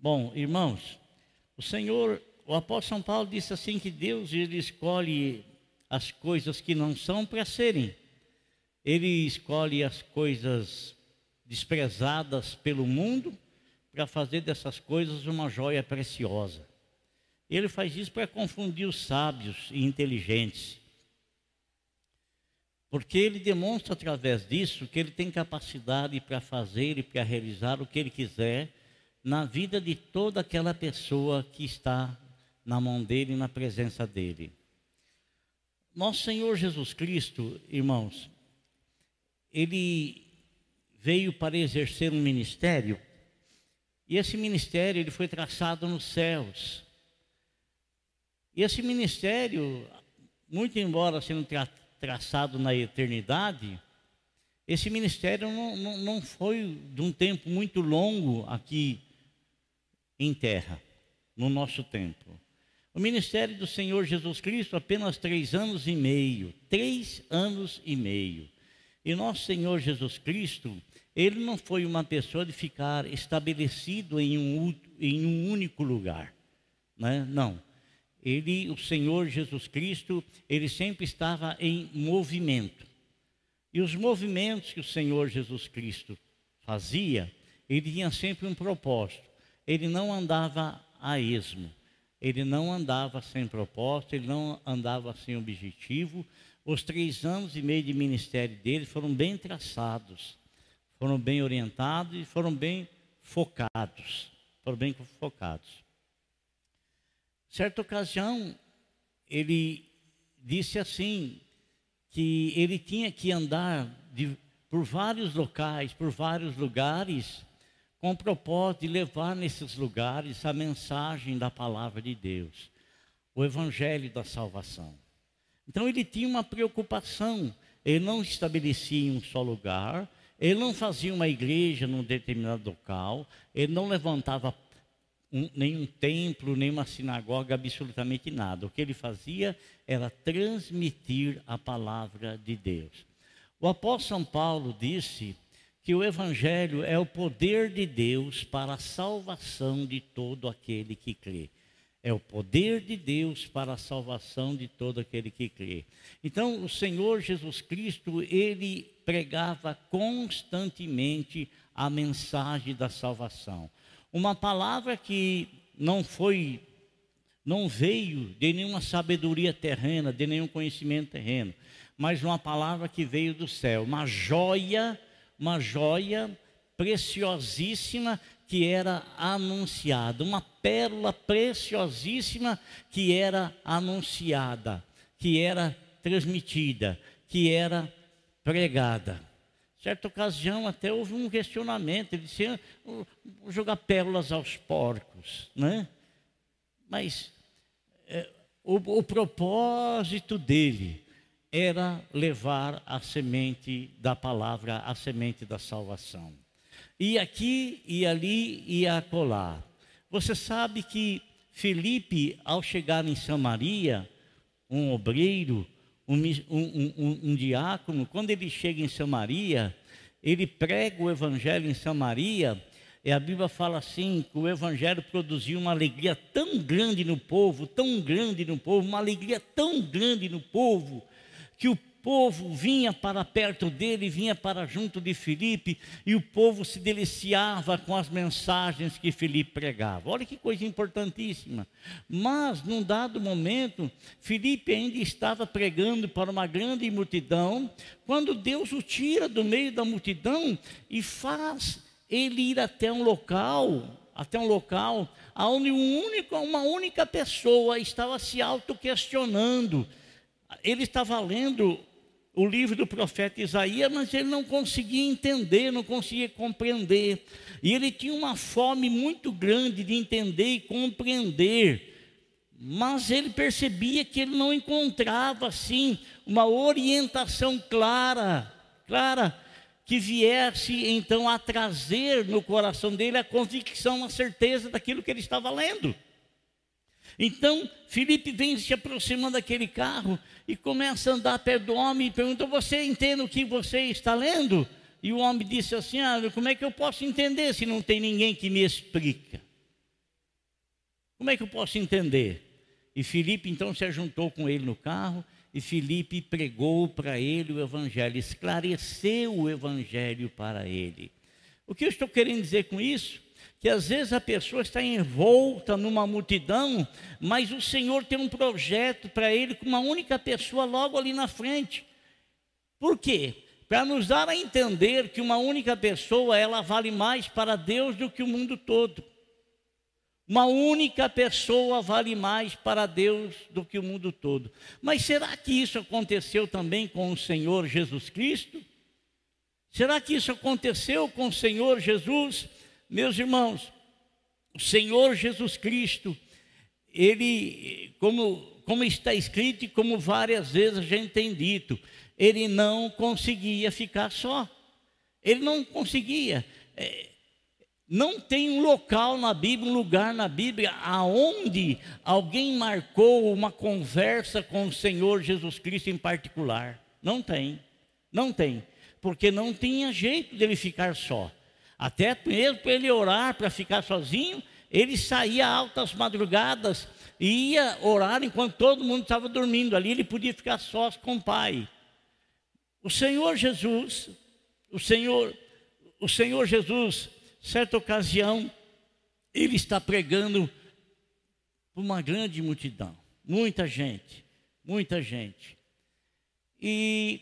Bom, irmãos, o Senhor, o apóstolo São Paulo disse assim que Deus ele escolhe as coisas que não são para serem. Ele escolhe as coisas desprezadas pelo mundo para fazer dessas coisas uma joia preciosa. Ele faz isso para confundir os sábios e inteligentes. Porque ele demonstra através disso que ele tem capacidade para fazer e para realizar o que ele quiser na vida de toda aquela pessoa que está na mão dele, na presença dele. Nosso Senhor Jesus Cristo, irmãos, ele veio para exercer um ministério, e esse ministério ele foi traçado nos céus. E esse ministério, muito embora sendo tra traçado na eternidade, esse ministério não, não, não foi de um tempo muito longo aqui em terra, no nosso tempo. O ministério do Senhor Jesus Cristo, apenas três anos e meio. Três anos e meio. E nosso Senhor Jesus Cristo, ele não foi uma pessoa de ficar estabelecido em um, em um único lugar. Né? Não. Ele, o Senhor Jesus Cristo, ele sempre estava em movimento. E os movimentos que o Senhor Jesus Cristo fazia, ele tinha sempre um propósito. Ele não andava a esmo. Ele não andava sem propósito, ele não andava sem objetivo. Os três anos e meio de ministério dele foram bem traçados, foram bem orientados e foram bem focados. Foram bem focados. Certa ocasião, ele disse assim, que ele tinha que andar de, por vários locais, por vários lugares, com o propósito de levar nesses lugares a mensagem da palavra de Deus, o evangelho da salvação. Então ele tinha uma preocupação, ele não estabelecia em um só lugar, ele não fazia uma igreja num determinado local, ele não levantava um, nenhum templo, nenhuma sinagoga, absolutamente nada. O que ele fazia era transmitir a palavra de Deus. O apóstolo São Paulo disse que o Evangelho é o poder de Deus para a salvação de todo aquele que crê. É o poder de Deus para a salvação de todo aquele que crê. Então, o Senhor Jesus Cristo, ele pregava constantemente a mensagem da salvação. Uma palavra que não foi, não veio de nenhuma sabedoria terrena, de nenhum conhecimento terreno, mas uma palavra que veio do céu, uma joia uma joia preciosíssima que era anunciada, uma pérola preciosíssima que era anunciada, que era transmitida, que era pregada. Certa ocasião até houve um questionamento, ele disse, ah, vou jogar pérolas aos porcos, né? Mas é, o, o propósito dele era levar a semente da palavra, a semente da salvação. E aqui e ali e acolá. Você sabe que Felipe, ao chegar em Samaria, um obreiro, um, um, um, um, diácono, quando ele chega em Samaria, ele prega o evangelho em Samaria, e a Bíblia fala assim: que o evangelho produziu uma alegria tão grande no povo, tão grande no povo, uma alegria tão grande no povo, que o povo vinha para perto dele, vinha para junto de Filipe, e o povo se deliciava com as mensagens que Filipe pregava. Olha que coisa importantíssima. Mas, num dado momento, Filipe ainda estava pregando para uma grande multidão, quando Deus o tira do meio da multidão e faz ele ir até um local, até um local onde um único, uma única pessoa estava se auto-questionando ele estava lendo o livro do profeta Isaías, mas ele não conseguia entender, não conseguia compreender. E ele tinha uma fome muito grande de entender e compreender. Mas ele percebia que ele não encontrava assim uma orientação clara, clara que viesse então a trazer no coração dele a convicção, a certeza daquilo que ele estava lendo. Então, Felipe vem se aproximando daquele carro e começa a andar perto do homem e pergunta: Você entende o que você está lendo? E o homem disse assim: ah, Como é que eu posso entender se não tem ninguém que me explica? Como é que eu posso entender? E Filipe então se juntou com ele no carro e Filipe pregou para ele o evangelho, esclareceu o evangelho para ele. O que eu estou querendo dizer com isso? Que às vezes a pessoa está envolta numa multidão, mas o Senhor tem um projeto para ele com uma única pessoa logo ali na frente. Por quê? Para nos dar a entender que uma única pessoa, ela vale mais para Deus do que o mundo todo. Uma única pessoa vale mais para Deus do que o mundo todo. Mas será que isso aconteceu também com o Senhor Jesus Cristo? Será que isso aconteceu com o Senhor Jesus? Meus irmãos, o Senhor Jesus Cristo, ele, como, como está escrito e como várias vezes a gente tem dito, ele não conseguia ficar só. Ele não conseguia. É, não tem um local na Bíblia, um lugar na Bíblia, aonde alguém marcou uma conversa com o Senhor Jesus Cristo em particular. Não tem, não tem, porque não tinha jeito dele ficar só. Até mesmo para ele orar, para ficar sozinho, ele saía altas madrugadas e ia orar enquanto todo mundo estava dormindo. Ali ele podia ficar sós com o Pai. O Senhor Jesus, o Senhor, o Senhor Jesus certa ocasião, ele está pregando para uma grande multidão, muita gente, muita gente. E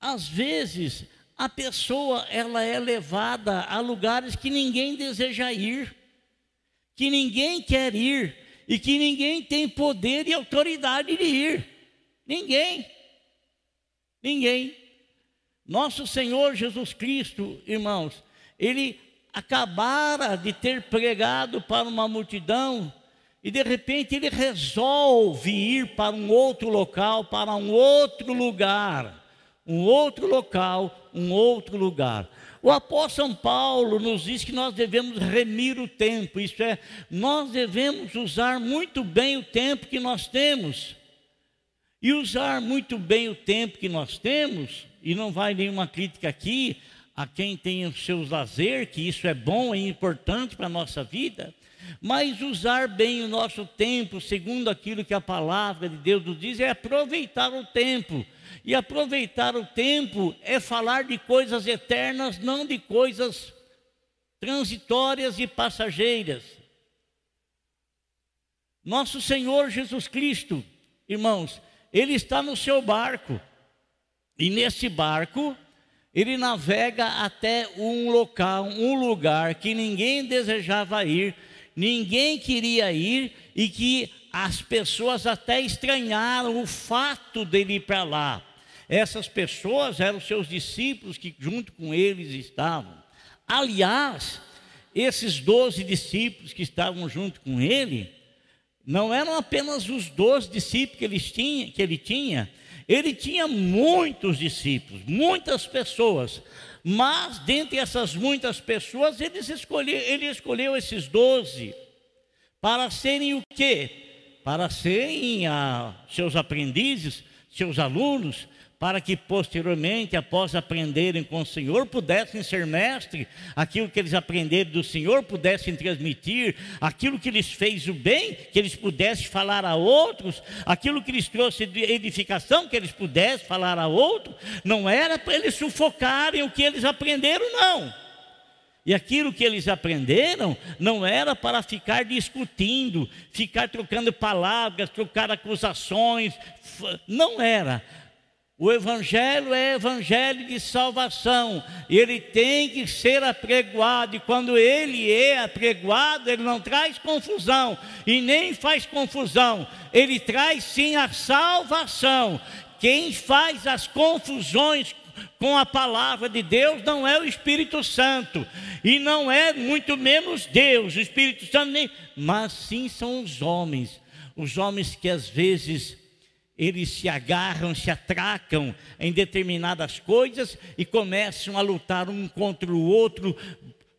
às vezes a pessoa ela é levada a lugares que ninguém deseja ir, que ninguém quer ir e que ninguém tem poder e autoridade de ir. Ninguém. Ninguém. Nosso Senhor Jesus Cristo, irmãos, ele acabara de ter pregado para uma multidão e de repente ele resolve ir para um outro local, para um outro lugar, um outro local, um outro lugar. O apóstolo São Paulo nos diz que nós devemos remir o tempo, isto é, nós devemos usar muito bem o tempo que nós temos. E usar muito bem o tempo que nós temos, e não vai nenhuma crítica aqui a quem tem os seus lazer, que isso é bom e importante para a nossa vida, mas usar bem o nosso tempo, segundo aquilo que a palavra de Deus nos diz, é aproveitar o tempo. E aproveitar o tempo é falar de coisas eternas, não de coisas transitórias e passageiras. Nosso Senhor Jesus Cristo, irmãos, Ele está no seu barco, e nesse barco ele navega até um local, um lugar que ninguém desejava ir, ninguém queria ir e que as pessoas até estranharam o fato dele ir para lá. Essas pessoas eram seus discípulos que junto com eles estavam. Aliás, esses doze discípulos que estavam junto com ele, não eram apenas os doze discípulos que ele tinha, que ele tinha ele tinha muitos discípulos, muitas pessoas, mas dentre essas muitas pessoas, ele escolheu, ele escolheu esses doze para serem o quê? Para serem ah, seus aprendizes, seus alunos, para que posteriormente, após aprenderem com o Senhor, pudessem ser mestres, aquilo que eles aprenderam do Senhor, pudessem transmitir, aquilo que lhes fez o bem, que eles pudessem falar a outros, aquilo que lhes trouxe de edificação, que eles pudessem falar a outros, não era para eles sufocarem o que eles aprenderam, não. E aquilo que eles aprenderam não era para ficar discutindo, ficar trocando palavras, trocar acusações, não era o Evangelho é Evangelho de salvação, e ele tem que ser apregoado, e quando ele é apregoado, ele não traz confusão, e nem faz confusão, ele traz sim a salvação. Quem faz as confusões com a palavra de Deus não é o Espírito Santo, e não é muito menos Deus, o Espírito Santo, nem, mas sim são os homens, os homens que às vezes eles se agarram, se atracam em determinadas coisas e começam a lutar um contra o outro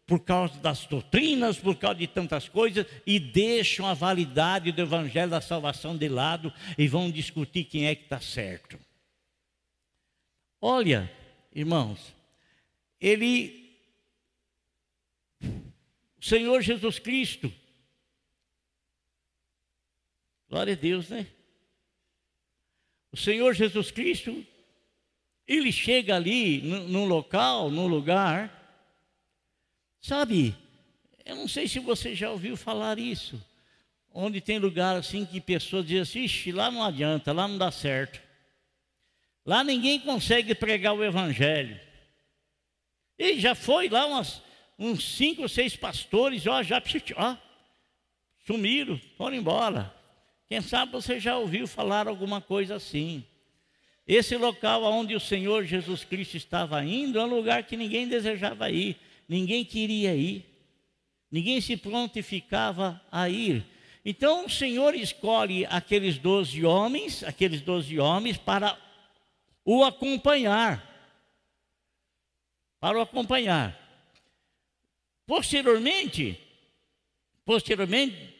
por causa das doutrinas, por causa de tantas coisas, e deixam a validade do Evangelho da salvação de lado e vão discutir quem é que está certo. Olha, irmãos, ele, o Senhor Jesus Cristo, Glória a Deus, né? O Senhor Jesus Cristo, ele chega ali no local, no lugar, sabe? Eu não sei se você já ouviu falar isso, onde tem lugar assim que pessoas dizem assim, Ixi, lá não adianta, lá não dá certo. Lá ninguém consegue pregar o evangelho. E já foi lá umas, uns cinco ou seis pastores, ó, já ó, sumiram, foram embora. Quem sabe você já ouviu falar alguma coisa assim. Esse local onde o Senhor Jesus Cristo estava indo é um lugar que ninguém desejava ir, ninguém queria ir, ninguém se prontificava a ir. Então o Senhor escolhe aqueles doze homens, aqueles doze homens para o acompanhar, para o acompanhar. Posteriormente, posteriormente,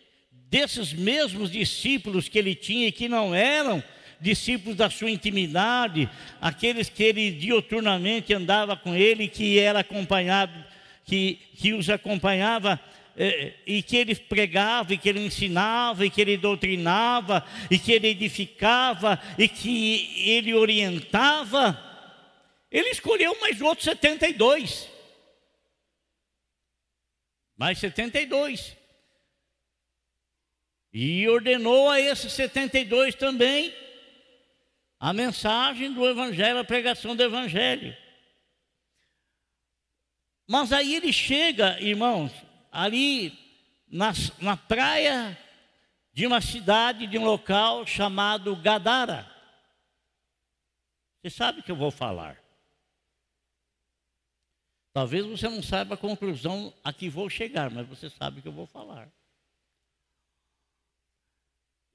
desses mesmos discípulos que ele tinha e que não eram discípulos da sua intimidade, aqueles que ele dioturnamente andava com ele, que era acompanhado, que, que os acompanhava eh, e que ele pregava, e que ele ensinava, e que ele doutrinava, e que ele edificava, e que ele orientava, ele escolheu mais outros 72. Mais 72. E ordenou a esses 72 também a mensagem do Evangelho, a pregação do Evangelho. Mas aí ele chega, irmãos, ali na, na praia de uma cidade, de um local chamado Gadara. Você sabe o que eu vou falar. Talvez você não saiba a conclusão a que vou chegar, mas você sabe o que eu vou falar.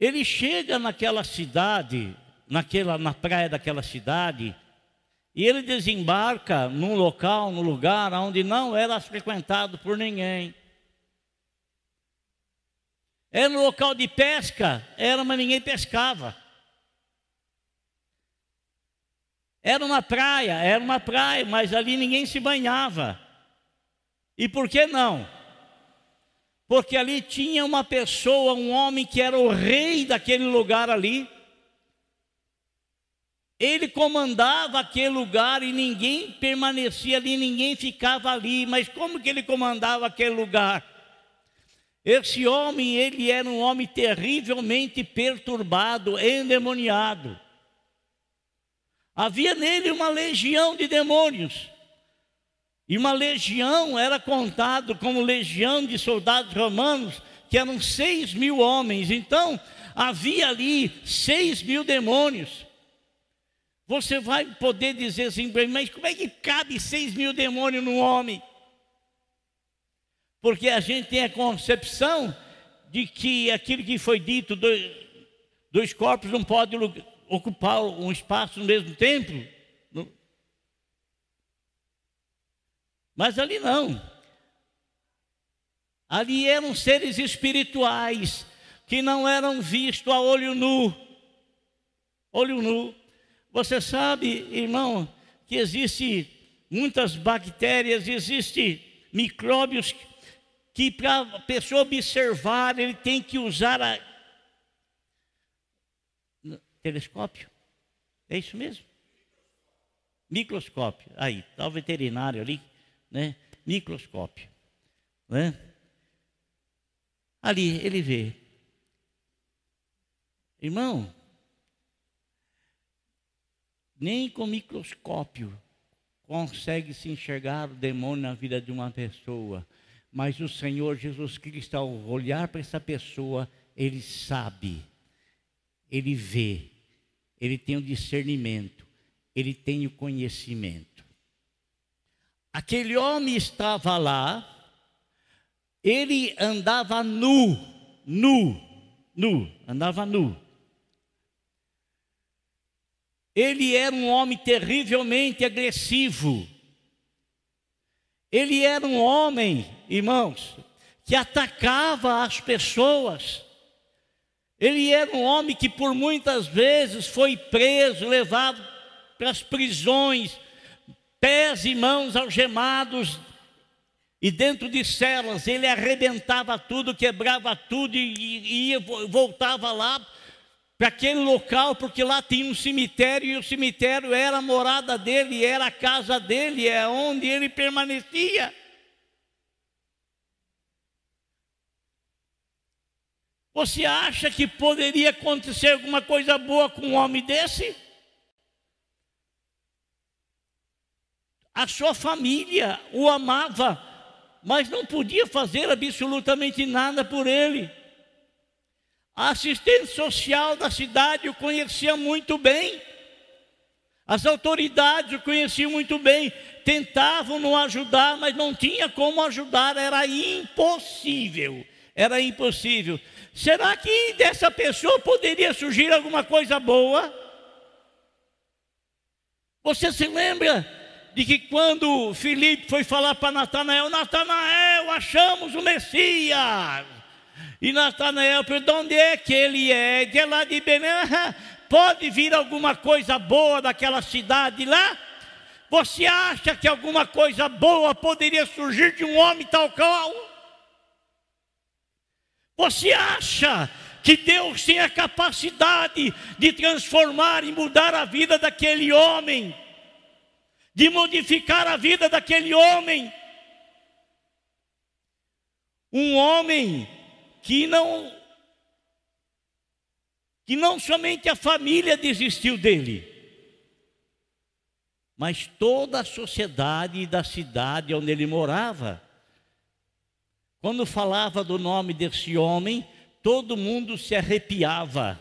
Ele chega naquela cidade, naquela, na praia daquela cidade, e ele desembarca num local, num lugar onde não era frequentado por ninguém. Era um local de pesca, era, mas ninguém pescava. Era uma praia, era uma praia, mas ali ninguém se banhava. E por que não? Porque ali tinha uma pessoa, um homem que era o rei daquele lugar ali. Ele comandava aquele lugar e ninguém permanecia ali, ninguém ficava ali. Mas como que ele comandava aquele lugar? Esse homem, ele era um homem terrivelmente perturbado, endemoniado. Havia nele uma legião de demônios. E uma legião era contado como legião de soldados romanos, que eram seis mil homens. Então, havia ali seis mil demônios. Você vai poder dizer assim, mas como é que cabe seis mil demônios num homem? Porque a gente tem a concepção de que aquilo que foi dito, dois, dois corpos não podem ocupar um espaço no mesmo tempo. Mas ali não. Ali eram seres espirituais que não eram vistos a olho nu. Olho nu. Você sabe, irmão, que existe muitas bactérias, existe micróbios que para a pessoa observar, ele tem que usar a telescópio. É isso mesmo? Microscópio. Aí, está o veterinário ali né? microscópio. Né? Ali ele vê. Irmão, nem com microscópio consegue se enxergar o demônio na vida de uma pessoa. Mas o Senhor Jesus Cristo, ao olhar para essa pessoa, ele sabe, ele vê, ele tem o discernimento, ele tem o conhecimento. Aquele homem estava lá, ele andava nu, nu, nu, andava nu. Ele era um homem terrivelmente agressivo. Ele era um homem, irmãos, que atacava as pessoas. Ele era um homem que por muitas vezes foi preso, levado para as prisões, pés e mãos algemados, E dentro de celas ele arrebentava tudo, quebrava tudo e, voltava lá para aquele local, porque lá tinha um cemitério e o cemitério era a morada dele, era a casa dele, é onde ele permanecia. Você acha que poderia acontecer alguma coisa boa com um homem desse? A sua família o amava, mas não podia fazer absolutamente nada por ele. A assistente social da cidade o conhecia muito bem. As autoridades o conheciam muito bem, tentavam não ajudar, mas não tinha como ajudar, era impossível. Era impossível. Será que dessa pessoa poderia surgir alguma coisa boa? Você se lembra de que quando Filipe foi falar para Natanael, Natanael, achamos o Messias. E Natanael perguntou: onde é que ele é? De lá de Belém. Pode vir alguma coisa boa daquela cidade lá? Você acha que alguma coisa boa poderia surgir de um homem tal qual? Você acha que Deus tem a capacidade de transformar e mudar a vida daquele homem? De modificar a vida daquele homem. Um homem que não que não somente a família desistiu dele, mas toda a sociedade da cidade onde ele morava. Quando falava do nome desse homem, todo mundo se arrepiava,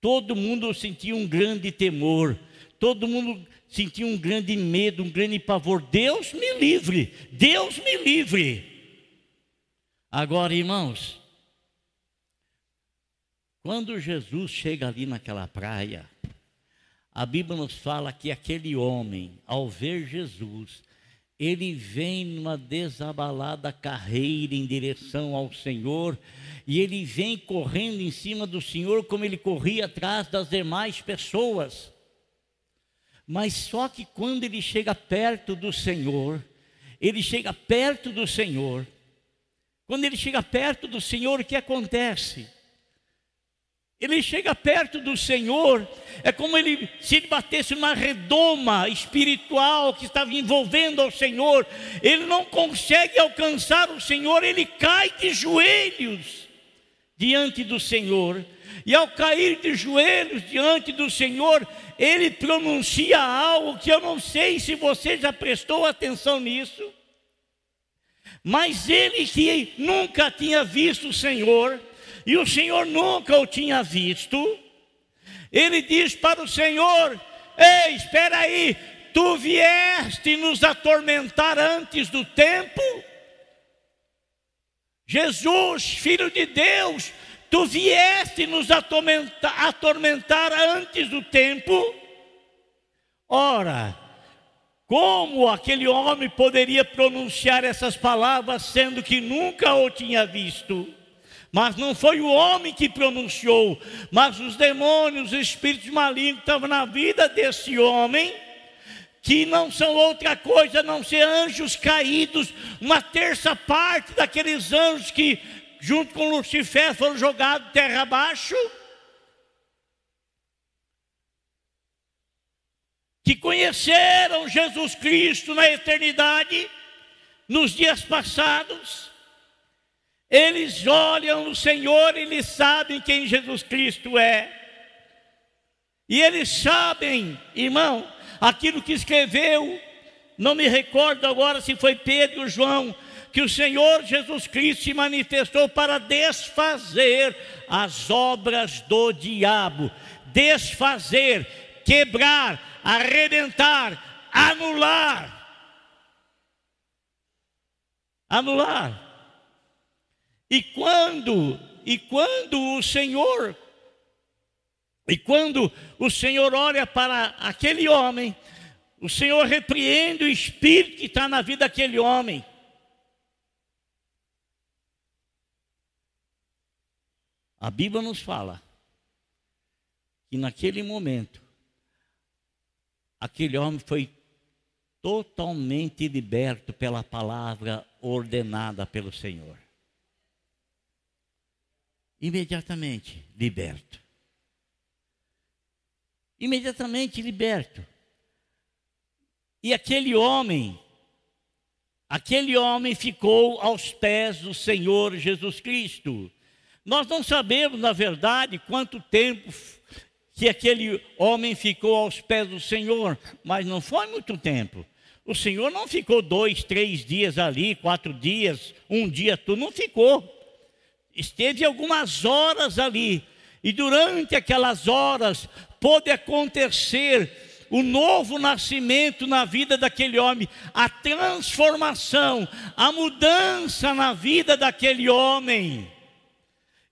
todo mundo sentia um grande temor, todo mundo sentia um grande medo, um grande pavor. Deus me livre, Deus me livre. Agora, irmãos, quando Jesus chega ali naquela praia, a Bíblia nos fala que aquele homem, ao ver Jesus, ele vem numa desabalada carreira em direção ao Senhor, e ele vem correndo em cima do Senhor como ele corria atrás das demais pessoas. Mas só que quando ele chega perto do Senhor, ele chega perto do Senhor. Quando ele chega perto do Senhor, o que acontece? Ele chega perto do Senhor, é como ele, se ele batesse numa redoma espiritual que estava envolvendo ao Senhor, ele não consegue alcançar o Senhor, ele cai de joelhos diante do Senhor, e ao cair de joelhos diante do Senhor, ele pronuncia algo que eu não sei se você já prestou atenção nisso, mas ele que nunca tinha visto o Senhor, e o Senhor nunca o tinha visto, ele diz para o Senhor: Ei, espera aí, tu vieste nos atormentar antes do tempo? Jesus, Filho de Deus, tu vieste nos atormentar, atormentar antes do tempo. Ora, como aquele homem poderia pronunciar essas palavras, sendo que nunca o tinha visto? Mas não foi o homem que pronunciou, mas os demônios, os espíritos malignos estavam na vida desse homem, que não são outra coisa não ser anjos caídos, uma terça parte daqueles anjos que junto com Lucifer, foram jogados terra abaixo. Que conheceram Jesus Cristo na eternidade, nos dias passados. Eles olham o Senhor e eles sabem quem Jesus Cristo é. E eles sabem, irmão, aquilo que escreveu, não me recordo agora se foi Pedro ou João, que o Senhor Jesus Cristo se manifestou para desfazer as obras do diabo, desfazer, quebrar, arrebentar, anular. Anular. E quando, e quando o Senhor, e quando o Senhor olha para aquele homem, o Senhor repreende o espírito que está na vida daquele homem. A Bíblia nos fala que naquele momento, aquele homem foi totalmente liberto pela palavra ordenada pelo Senhor. Imediatamente liberto. Imediatamente liberto. E aquele homem, aquele homem ficou aos pés do Senhor Jesus Cristo. Nós não sabemos, na verdade, quanto tempo que aquele homem ficou aos pés do Senhor, mas não foi muito tempo. O Senhor não ficou dois, três dias ali, quatro dias, um dia, tu não ficou. Esteve algumas horas ali, e durante aquelas horas pôde acontecer o novo nascimento na vida daquele homem, a transformação, a mudança na vida daquele homem.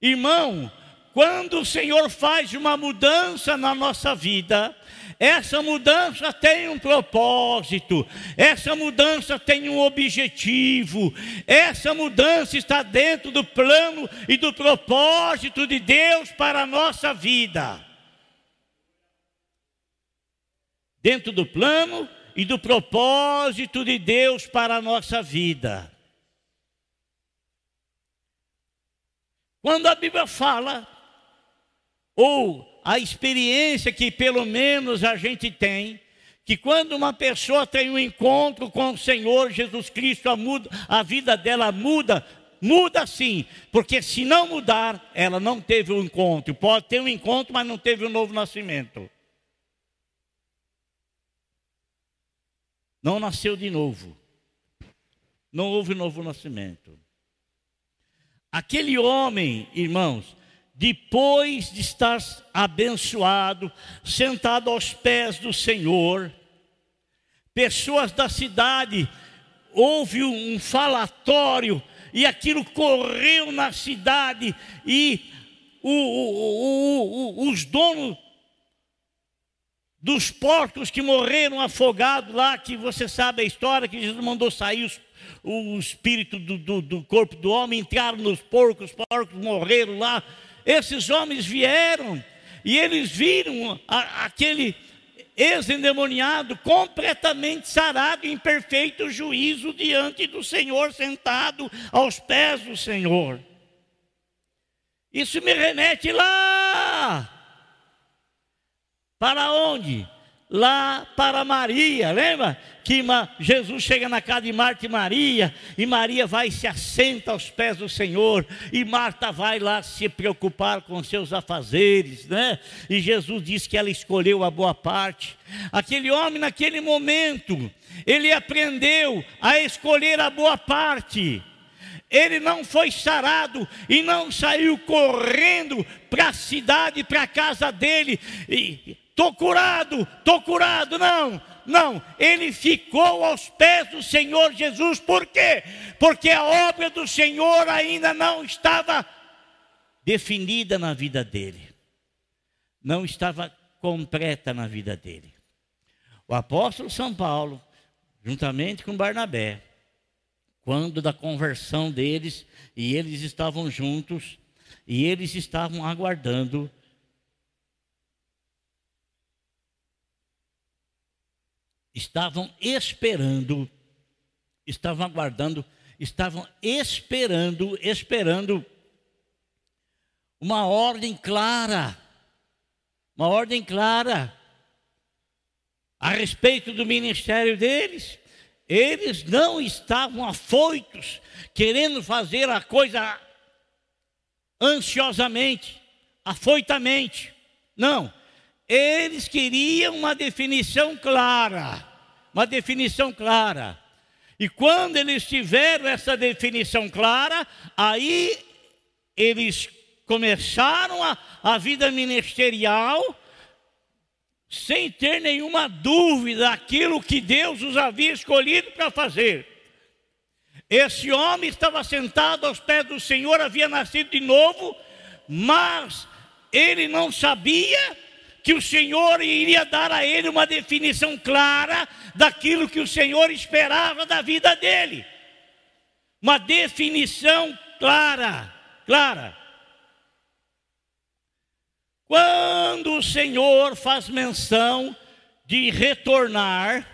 Irmão, quando o Senhor faz uma mudança na nossa vida, essa mudança tem um propósito, essa mudança tem um objetivo, essa mudança está dentro do plano e do propósito de Deus para a nossa vida. Dentro do plano e do propósito de Deus para a nossa vida. Quando a Bíblia fala, ou a experiência que pelo menos a gente tem, que quando uma pessoa tem um encontro com o Senhor Jesus Cristo, a, muda, a vida dela muda, muda sim, porque se não mudar, ela não teve um encontro. Pode ter um encontro, mas não teve um novo nascimento. Não nasceu de novo. Não houve novo nascimento. Aquele homem, irmãos, depois de estar abençoado, sentado aos pés do Senhor, pessoas da cidade, houve um falatório, e aquilo correu na cidade, e o, o, o, os donos dos porcos que morreram afogados lá, que você sabe a história, que Jesus mandou sair os o espírito do, do, do corpo do homem, entraram nos porcos, os porcos morreram lá. Esses homens vieram e eles viram a, aquele ex-endemoniado completamente sarado, em perfeito juízo diante do Senhor, sentado aos pés do Senhor. Isso me remete lá. Para onde? Lá para Maria, lembra? Que Jesus chega na casa de Marta e Maria, e Maria vai e se assenta aos pés do Senhor, e Marta vai lá se preocupar com seus afazeres, né? E Jesus diz que ela escolheu a boa parte. Aquele homem, naquele momento, ele aprendeu a escolher a boa parte. Ele não foi sarado e não saiu correndo para a cidade, para a casa dele, e, estou curado, estou curado. Não, não, ele ficou aos pés do Senhor Jesus, por quê? Porque a obra do Senhor ainda não estava definida na vida dele, não estava completa na vida dele. O apóstolo São Paulo, juntamente com Barnabé, quando da conversão deles, e eles estavam juntos, e eles estavam aguardando estavam esperando, estavam aguardando, estavam esperando, esperando uma ordem clara, uma ordem clara a respeito do ministério deles. Eles não estavam afoitos, querendo fazer a coisa ansiosamente, afoitamente. Não, eles queriam uma definição clara uma definição clara. E quando eles tiveram essa definição clara, aí eles começaram a, a vida ministerial sem ter nenhuma dúvida daquilo que Deus os havia escolhido para fazer. Esse homem estava sentado aos pés do Senhor, havia nascido de novo, mas ele não sabia que o Senhor iria dar a ele uma definição clara daquilo que o Senhor esperava da vida dele. Uma definição clara, clara. Quando o Senhor faz menção de retornar,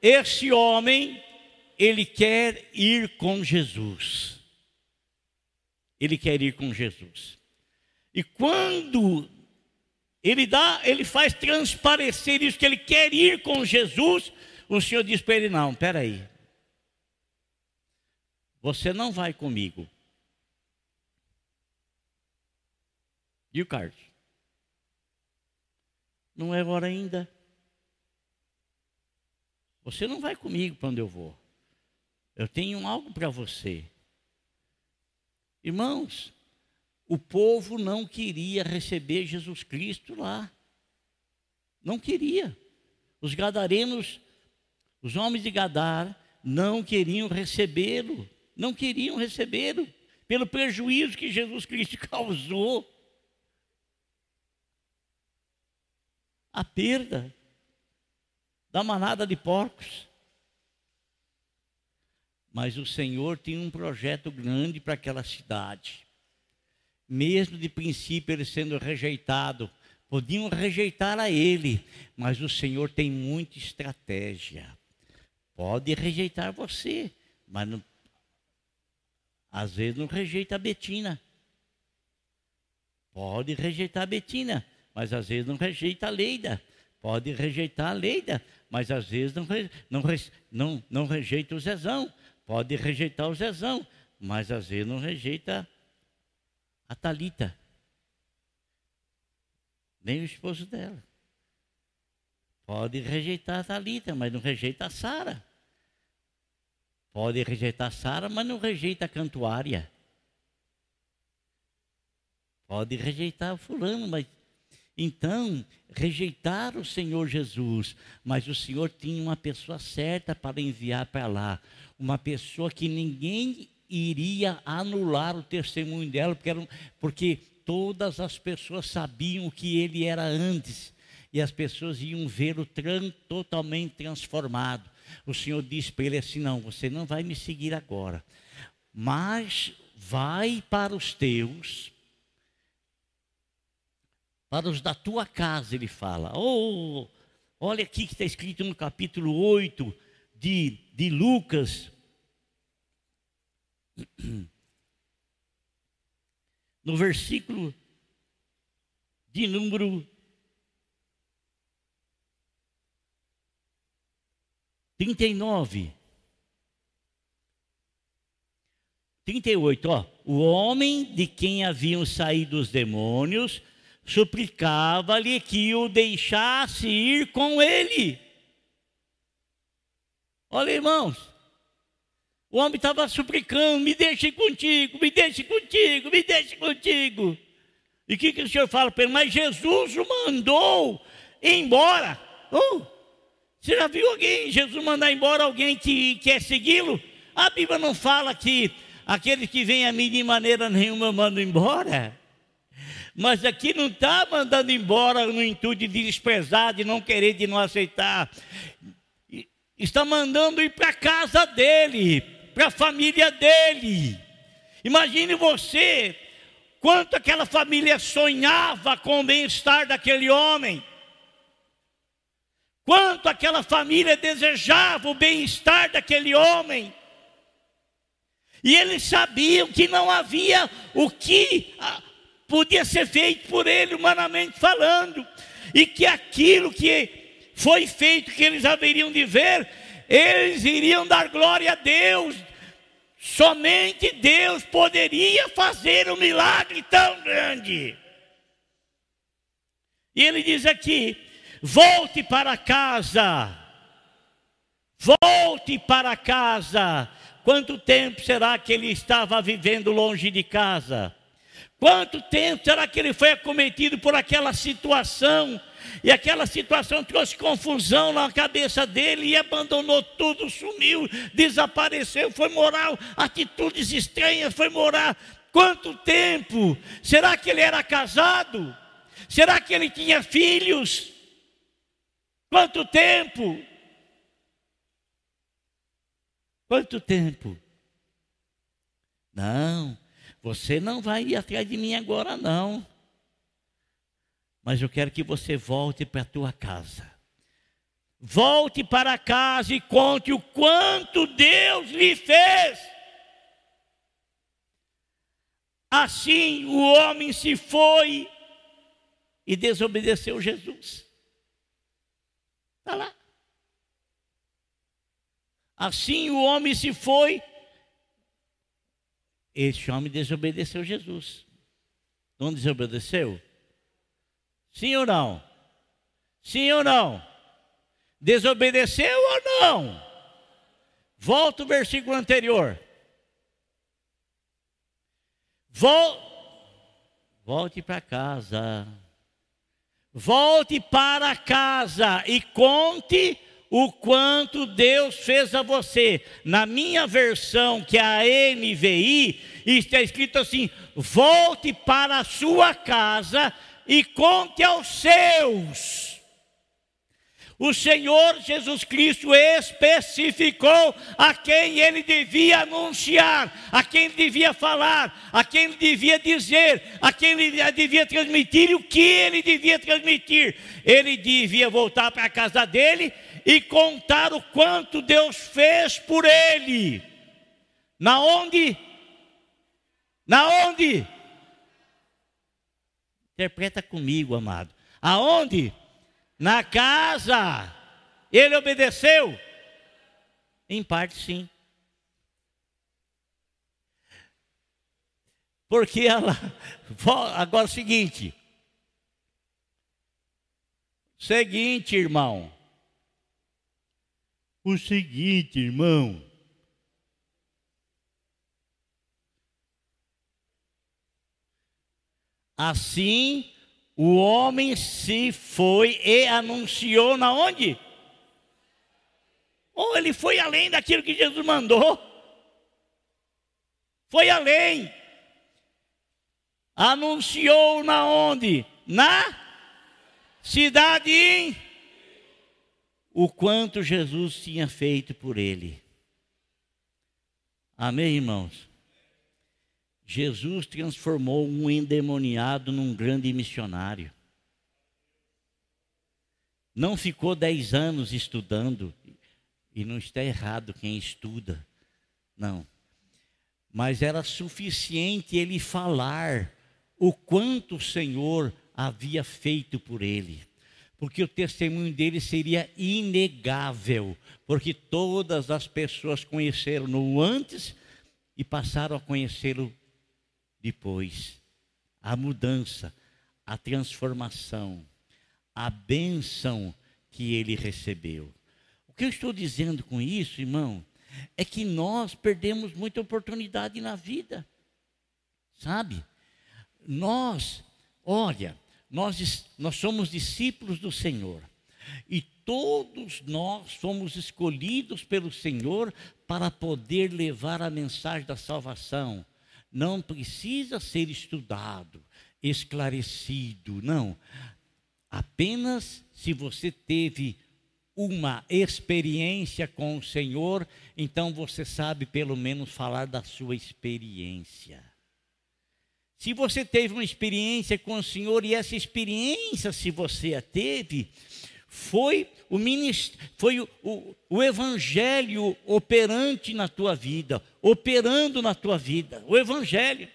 esse homem ele quer ir com Jesus. Ele quer ir com Jesus. E quando ele dá, ele faz transparecer isso que ele quer ir com Jesus, o Senhor diz para ele: "Não, espera aí. Você não vai comigo. E o Carlos? Não é hora ainda. Você não vai comigo para onde eu vou. Eu tenho algo para você. Irmãos, o povo não queria receber Jesus Cristo lá. Não queria. Os gadarenos, os homens de Gadar, não queriam recebê-lo. Não queriam recebê-lo. Pelo prejuízo que Jesus Cristo causou. A perda da manada de porcos. Mas o Senhor tinha um projeto grande para aquela cidade. Mesmo de princípio ele sendo rejeitado, podiam rejeitar a ele, mas o Senhor tem muita estratégia. Pode rejeitar você, mas não, às vezes não rejeita a Betina. Pode rejeitar a Betina, mas às vezes não rejeita a Leida. Pode rejeitar a Leida, mas às vezes não, não, não, não rejeita o Zezão. Pode rejeitar o Zezão, mas às vezes não rejeita a Talita. Nem o esposo dela. Pode rejeitar a Talita, mas não rejeita a Sara. Pode rejeitar a Sara, mas não rejeita a cantuária. Pode rejeitar o fulano, mas então, rejeitar o Senhor Jesus, mas o Senhor tinha uma pessoa certa para enviar para lá, uma pessoa que ninguém iria anular o testemunho dela, porque, era, porque todas as pessoas sabiam o que ele era antes, e as pessoas iam vê-lo tran, totalmente transformado. O Senhor disse para ele assim: Não, você não vai me seguir agora, mas vai para os teus para os da tua casa, ele fala. Oh, olha aqui que está escrito no capítulo 8 de, de Lucas. No versículo de número 39. 38, ó. O homem de quem haviam saído os demônios suplicava-lhe que o deixasse ir com ele. Olha, irmãos, o homem estava suplicando: me deixe contigo, me deixe contigo, me deixe contigo. E o que, que o Senhor fala para ele? Mas Jesus o mandou embora. Oh, você já viu alguém, Jesus mandar embora alguém que quer segui-lo? A Bíblia não fala que aquele que vem a mim de maneira nenhuma manda embora. Mas aqui não está mandando embora no intuito de desprezar, de não querer, de não aceitar. Está mandando ir para a casa dele, para a família dele. Imagine você, quanto aquela família sonhava com o bem-estar daquele homem. Quanto aquela família desejava o bem-estar daquele homem. E eles sabiam que não havia o que podia ser feito por ele, humanamente falando, e que aquilo que foi feito, que eles haveriam de ver, eles iriam dar glória a Deus. Somente Deus poderia fazer um milagre tão grande. E ele diz aqui: volte para casa, volte para casa. Quanto tempo será que ele estava vivendo longe de casa? Quanto tempo será que ele foi acometido por aquela situação? E aquela situação trouxe confusão na cabeça dele e abandonou tudo, sumiu, desapareceu, foi morar, atitudes estranhas, foi morar. Quanto tempo? Será que ele era casado? Será que ele tinha filhos? Quanto tempo? Quanto tempo? Não, você não vai ir atrás de mim agora, não. Mas eu quero que você volte para a tua casa. Volte para casa e conte o quanto Deus lhe fez. Assim o homem se foi e desobedeceu Jesus. Está lá. Assim o homem se foi. Este homem desobedeceu Jesus. Não desobedeceu? Sim ou não? Sim ou não? Desobedeceu ou não? Volta o versículo anterior. Vol... Volte para casa. Volte para casa e conte o quanto Deus fez a você. Na minha versão, que é a NVI, está escrito assim: volte para a sua casa e conte aos seus o Senhor Jesus Cristo especificou a quem ele devia anunciar, a quem ele devia falar, a quem ele devia dizer, a quem ele devia transmitir e o que ele devia transmitir. Ele devia voltar para a casa dele e contar o quanto Deus fez por ele. Na onde? Na onde? Interpreta comigo, amado. Aonde? Na casa. Ele obedeceu? Em parte, sim. Porque ela. Agora é o seguinte. Seguinte, irmão. O seguinte, irmão. Assim o homem se foi e anunciou na onde? Ou ele foi além daquilo que Jesus mandou. Foi além. Anunciou na onde? Na cidade o quanto Jesus tinha feito por ele. Amém, irmãos? Jesus transformou um endemoniado num grande missionário. Não ficou dez anos estudando, e não está errado quem estuda, não. Mas era suficiente ele falar o quanto o Senhor havia feito por ele, porque o testemunho dele seria inegável, porque todas as pessoas conheceram-no antes e passaram a conhecê-lo depois. A mudança, a transformação, a bênção que ele recebeu. O que eu estou dizendo com isso, irmão, é que nós perdemos muita oportunidade na vida, sabe? Nós, olha, nós, nós somos discípulos do Senhor e todos nós fomos escolhidos pelo Senhor para poder levar a mensagem da salvação não precisa ser estudado, esclarecido, não. Apenas se você teve uma experiência com o Senhor, então você sabe pelo menos falar da sua experiência. Se você teve uma experiência com o Senhor e essa experiência, se você a teve, foi o, foi o, o, o evangelho operante na tua vida, operando na tua vida, o evangelho.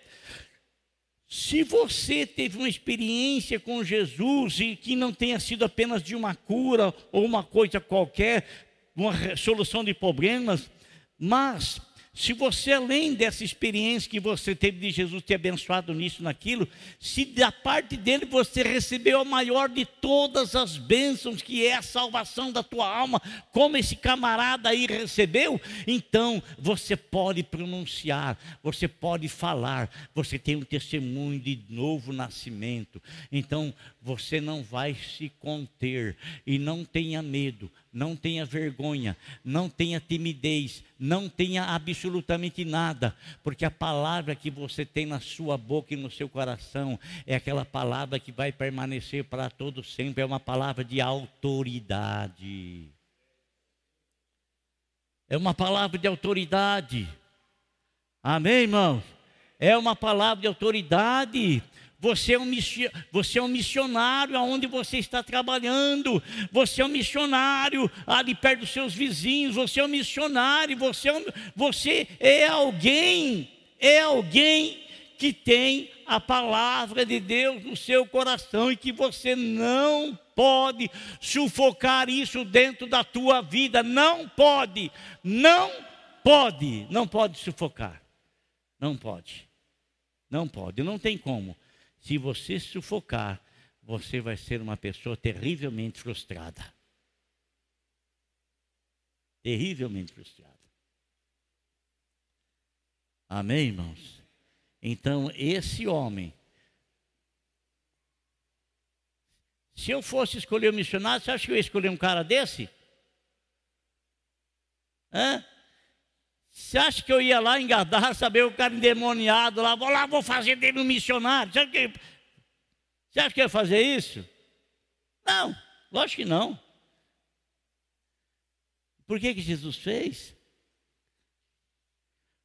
Se você teve uma experiência com Jesus e que não tenha sido apenas de uma cura ou uma coisa qualquer, uma solução de problemas, mas se você, além dessa experiência que você teve de Jesus ter abençoado nisso, naquilo, se da parte dele você recebeu a maior de todas as bênçãos, que é a salvação da tua alma, como esse camarada aí recebeu, então você pode pronunciar, você pode falar, você tem um testemunho de novo nascimento. Então você não vai se conter e não tenha medo, não tenha vergonha, não tenha timidez, não tenha absolutamente nada, porque a palavra que você tem na sua boca e no seu coração é aquela palavra que vai permanecer para todo sempre, é uma palavra de autoridade. É uma palavra de autoridade. Amém, irmãos? é uma palavra de autoridade. Você é, um, você é um missionário aonde você está trabalhando. Você é um missionário ali perto dos seus vizinhos. Você é um missionário. Você é, um, você é alguém. É alguém que tem a palavra de Deus no seu coração e que você não pode sufocar isso dentro da tua vida. Não pode. Não pode. Não pode sufocar. Não pode. Não pode. Não tem como. Se você sufocar, você vai ser uma pessoa terrivelmente frustrada. Terrivelmente frustrada. Amém, irmãos? Então, esse homem, se eu fosse escolher um missionário, você acha que eu ia escolher um cara desse? Hã? Você acha que eu ia lá engadar, saber o cara endemoniado lá, vou lá, vou fazer dele um missionário? Você acha que, você acha que eu ia fazer isso? Não, lógico que não. Por que, que Jesus fez?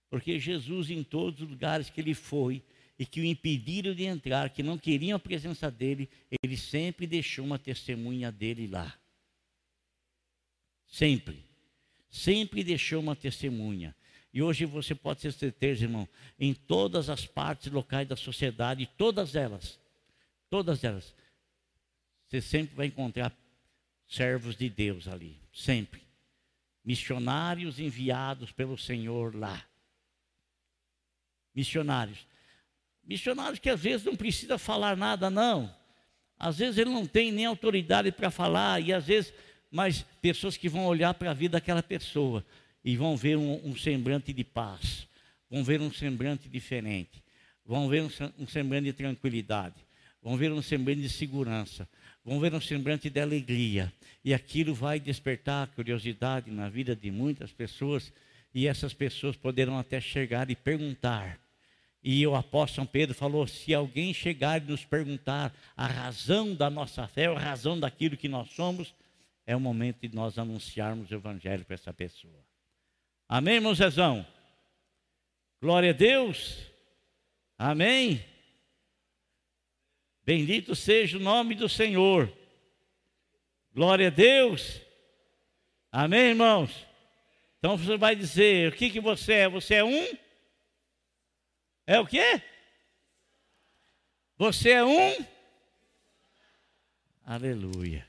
Porque Jesus, em todos os lugares que ele foi e que o impediram de entrar, que não queriam a presença dele, ele sempre deixou uma testemunha dele lá. Sempre. Sempre deixou uma testemunha. E hoje você pode ter certeza, irmão, em todas as partes locais da sociedade, todas elas, todas elas, você sempre vai encontrar servos de Deus ali, sempre. Missionários enviados pelo Senhor lá. Missionários. Missionários que às vezes não precisa falar nada, não. Às vezes ele não tem nem autoridade para falar, e às vezes, mas pessoas que vão olhar para a vida daquela pessoa e vão ver um, um, semblante de paz, vão ver um semblante diferente, vão ver um, um semblante de tranquilidade, vão ver um semblante de segurança, vão ver um semblante de alegria, e aquilo vai despertar curiosidade na vida de muitas pessoas, e essas pessoas poderão até chegar e perguntar. E o apóstolo Pedro falou: se alguém chegar e nos perguntar a razão da nossa fé, a razão daquilo que nós somos, é o momento de nós anunciarmos o evangelho para essa pessoa. Amém, irmão Zezão? Glória a Deus. Amém. Bendito seja o nome do Senhor. Glória a Deus. Amém, irmãos? Então você vai dizer: o que, que você é? Você é um? É o quê? Você é um? Aleluia.